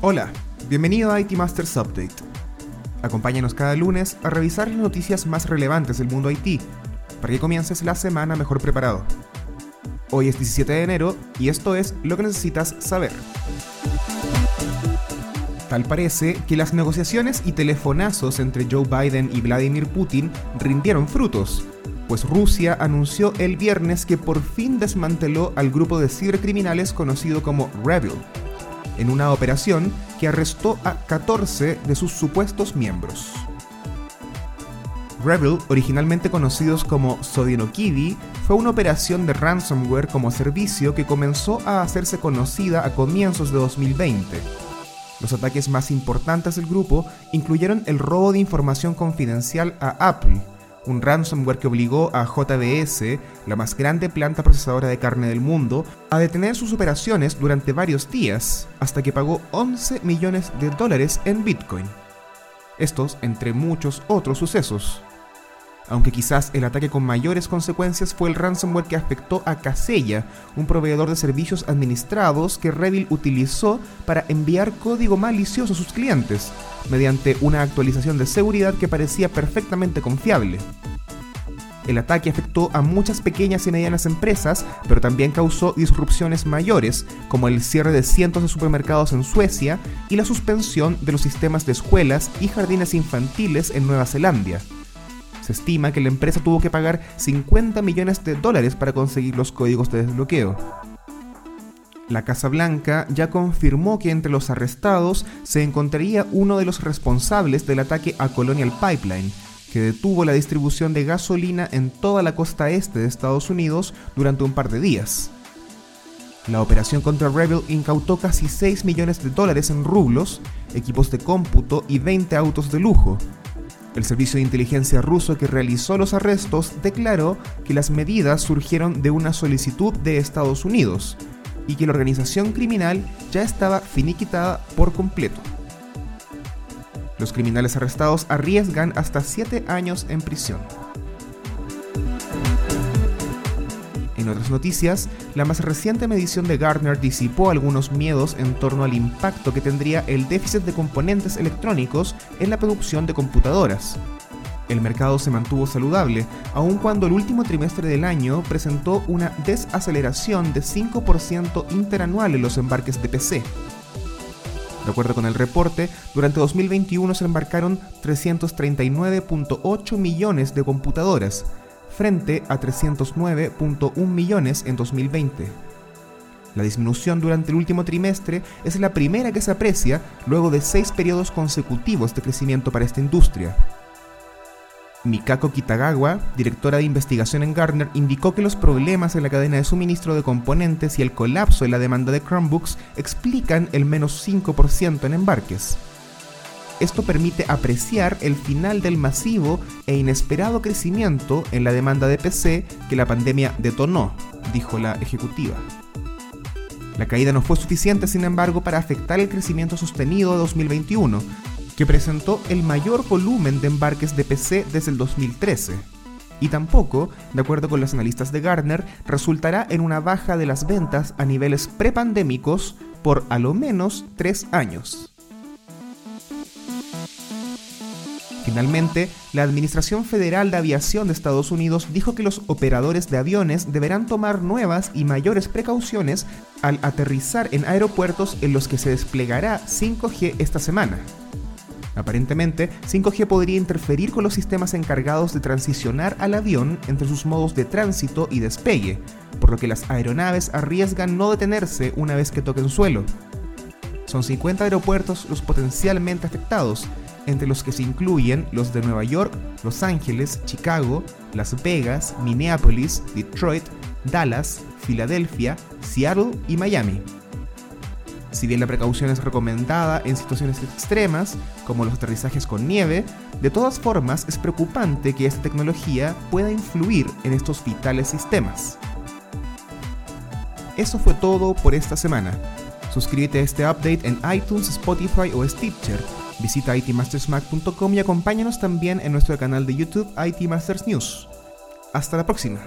Hola, bienvenido a IT Masters Update. Acompáñanos cada lunes a revisar las noticias más relevantes del mundo IT, para que comiences la semana mejor preparado. Hoy es 17 de enero y esto es lo que necesitas saber. Tal parece que las negociaciones y telefonazos entre Joe Biden y Vladimir Putin rindieron frutos, pues Rusia anunció el viernes que por fin desmanteló al grupo de cibercriminales conocido como Rebel, en una operación que arrestó a 14 de sus supuestos miembros. Rebel, originalmente conocidos como Sodinokidi, fue una operación de ransomware como servicio que comenzó a hacerse conocida a comienzos de 2020. Los ataques más importantes del grupo incluyeron el robo de información confidencial a Apple, un ransomware que obligó a JBS, la más grande planta procesadora de carne del mundo, a detener sus operaciones durante varios días, hasta que pagó 11 millones de dólares en Bitcoin. Estos entre muchos otros sucesos. Aunque quizás el ataque con mayores consecuencias fue el ransomware que afectó a Casella, un proveedor de servicios administrados que Revil utilizó para enviar código malicioso a sus clientes, mediante una actualización de seguridad que parecía perfectamente confiable. El ataque afectó a muchas pequeñas y medianas empresas, pero también causó disrupciones mayores, como el cierre de cientos de supermercados en Suecia y la suspensión de los sistemas de escuelas y jardines infantiles en Nueva Zelanda. Se estima que la empresa tuvo que pagar 50 millones de dólares para conseguir los códigos de desbloqueo. La Casa Blanca ya confirmó que entre los arrestados se encontraría uno de los responsables del ataque a Colonial Pipeline, que detuvo la distribución de gasolina en toda la costa este de Estados Unidos durante un par de días. La operación contra Rebel incautó casi 6 millones de dólares en rublos, equipos de cómputo y 20 autos de lujo, el servicio de inteligencia ruso que realizó los arrestos declaró que las medidas surgieron de una solicitud de Estados Unidos y que la organización criminal ya estaba finiquitada por completo. Los criminales arrestados arriesgan hasta 7 años en prisión. Noticias, la más reciente medición de Gartner disipó algunos miedos en torno al impacto que tendría el déficit de componentes electrónicos en la producción de computadoras. El mercado se mantuvo saludable, aun cuando el último trimestre del año presentó una desaceleración de 5% interanual en los embarques de PC. De acuerdo con el reporte, durante 2021 se embarcaron 339.8 millones de computadoras, frente a 309.1 millones en 2020. La disminución durante el último trimestre es la primera que se aprecia luego de seis periodos consecutivos de crecimiento para esta industria. Mikako Kitagawa, directora de investigación en Gartner, indicó que los problemas en la cadena de suministro de componentes y el colapso en la demanda de Chromebooks explican el menos 5% en embarques. Esto permite apreciar el final del masivo e inesperado crecimiento en la demanda de PC que la pandemia detonó, dijo la ejecutiva. La caída no fue suficiente, sin embargo, para afectar el crecimiento sostenido de 2021, que presentó el mayor volumen de embarques de PC desde el 2013. Y tampoco, de acuerdo con los analistas de Gartner, resultará en una baja de las ventas a niveles prepandémicos por a lo menos tres años. Finalmente, la Administración Federal de Aviación de Estados Unidos dijo que los operadores de aviones deberán tomar nuevas y mayores precauciones al aterrizar en aeropuertos en los que se desplegará 5G esta semana. Aparentemente, 5G podría interferir con los sistemas encargados de transicionar al avión entre sus modos de tránsito y despegue, por lo que las aeronaves arriesgan no detenerse una vez que toquen suelo. Son 50 aeropuertos los potencialmente afectados, entre los que se incluyen los de Nueva York, Los Ángeles, Chicago, Las Vegas, Minneapolis, Detroit, Dallas, Filadelfia, Seattle y Miami. Si bien la precaución es recomendada en situaciones extremas, como los aterrizajes con nieve, de todas formas es preocupante que esta tecnología pueda influir en estos vitales sistemas. Eso fue todo por esta semana. Suscríbete a este update en iTunes, Spotify o Stitcher Visita itmastersmac.com y acompáñanos también en nuestro canal de YouTube IT Masters News. Hasta la próxima.